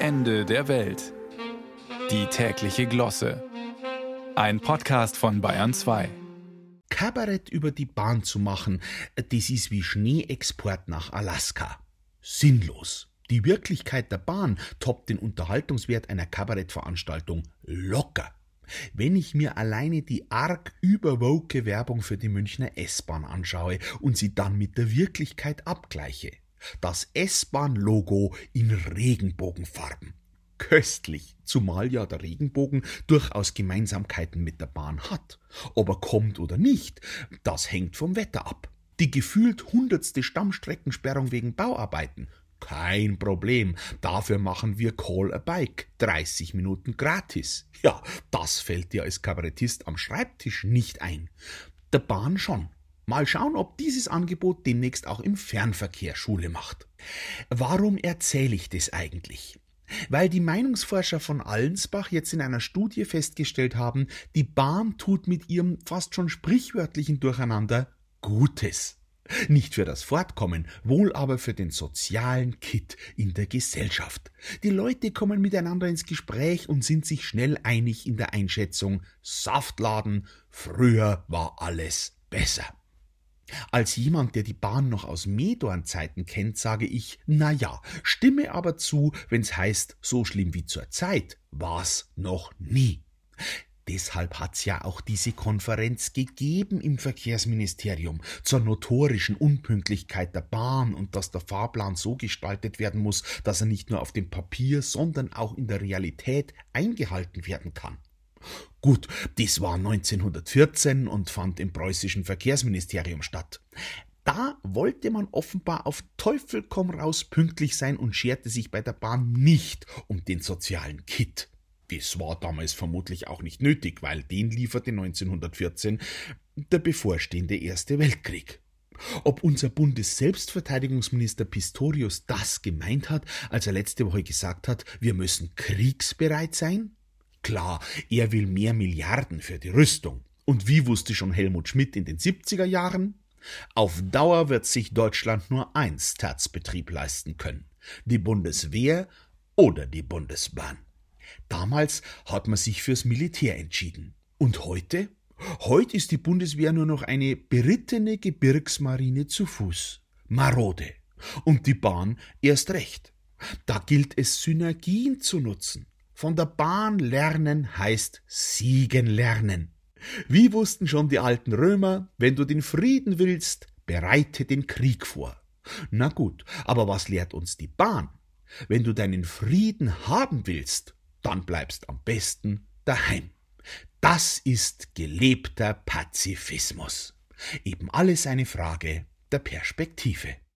Ende der Welt. Die tägliche Glosse. Ein Podcast von Bayern 2. Kabarett über die Bahn zu machen, das ist wie Schneeexport nach Alaska. Sinnlos. Die Wirklichkeit der Bahn toppt den Unterhaltungswert einer Kabarettveranstaltung locker. Wenn ich mir alleine die arg überwoke Werbung für die Münchner S-Bahn anschaue und sie dann mit der Wirklichkeit abgleiche. Das S-Bahn-Logo in Regenbogenfarben. Köstlich, zumal ja der Regenbogen durchaus Gemeinsamkeiten mit der Bahn hat. Ob er kommt oder nicht, das hängt vom Wetter ab. Die gefühlt hundertste Stammstreckensperrung wegen Bauarbeiten. Kein Problem, dafür machen wir Call a Bike. 30 Minuten gratis. Ja, das fällt dir als Kabarettist am Schreibtisch nicht ein. Der Bahn schon. Mal schauen, ob dieses Angebot demnächst auch im Fernverkehr Schule macht. Warum erzähle ich das eigentlich? Weil die Meinungsforscher von Allensbach jetzt in einer Studie festgestellt haben, die Bahn tut mit ihrem fast schon sprichwörtlichen Durcheinander Gutes. Nicht für das Fortkommen, wohl aber für den sozialen Kit in der Gesellschaft. Die Leute kommen miteinander ins Gespräch und sind sich schnell einig in der Einschätzung Saftladen, früher war alles besser. Als jemand, der die Bahn noch aus Medorn-Zeiten kennt, sage ich, na ja, stimme aber zu, wenn's heißt, so schlimm wie zur Zeit war's noch nie. Deshalb hat's ja auch diese Konferenz gegeben im Verkehrsministerium zur notorischen Unpünktlichkeit der Bahn und dass der Fahrplan so gestaltet werden muss, dass er nicht nur auf dem Papier, sondern auch in der Realität eingehalten werden kann. Gut, dies war 1914 und fand im preußischen Verkehrsministerium statt. Da wollte man offenbar auf Teufel komm raus pünktlich sein und scherte sich bei der Bahn nicht um den sozialen Kit. Das war damals vermutlich auch nicht nötig, weil den lieferte 1914 der bevorstehende Erste Weltkrieg. Ob unser Bundesselbstverteidigungsminister Pistorius das gemeint hat, als er letzte Woche gesagt hat, wir müssen kriegsbereit sein? Klar, er will mehr Milliarden für die Rüstung. Und wie wusste schon Helmut Schmidt in den 70er Jahren? Auf Dauer wird sich Deutschland nur ein Staatsbetrieb leisten können. Die Bundeswehr oder die Bundesbahn. Damals hat man sich fürs Militär entschieden. Und heute? Heute ist die Bundeswehr nur noch eine berittene Gebirgsmarine zu Fuß. Marode. Und die Bahn erst recht. Da gilt es, Synergien zu nutzen. Von der Bahn lernen heißt siegen lernen. Wie wussten schon die alten Römer, wenn du den Frieden willst, bereite den Krieg vor. Na gut, aber was lehrt uns die Bahn? Wenn du deinen Frieden haben willst, dann bleibst am besten daheim. Das ist gelebter Pazifismus. Eben alles eine Frage der Perspektive.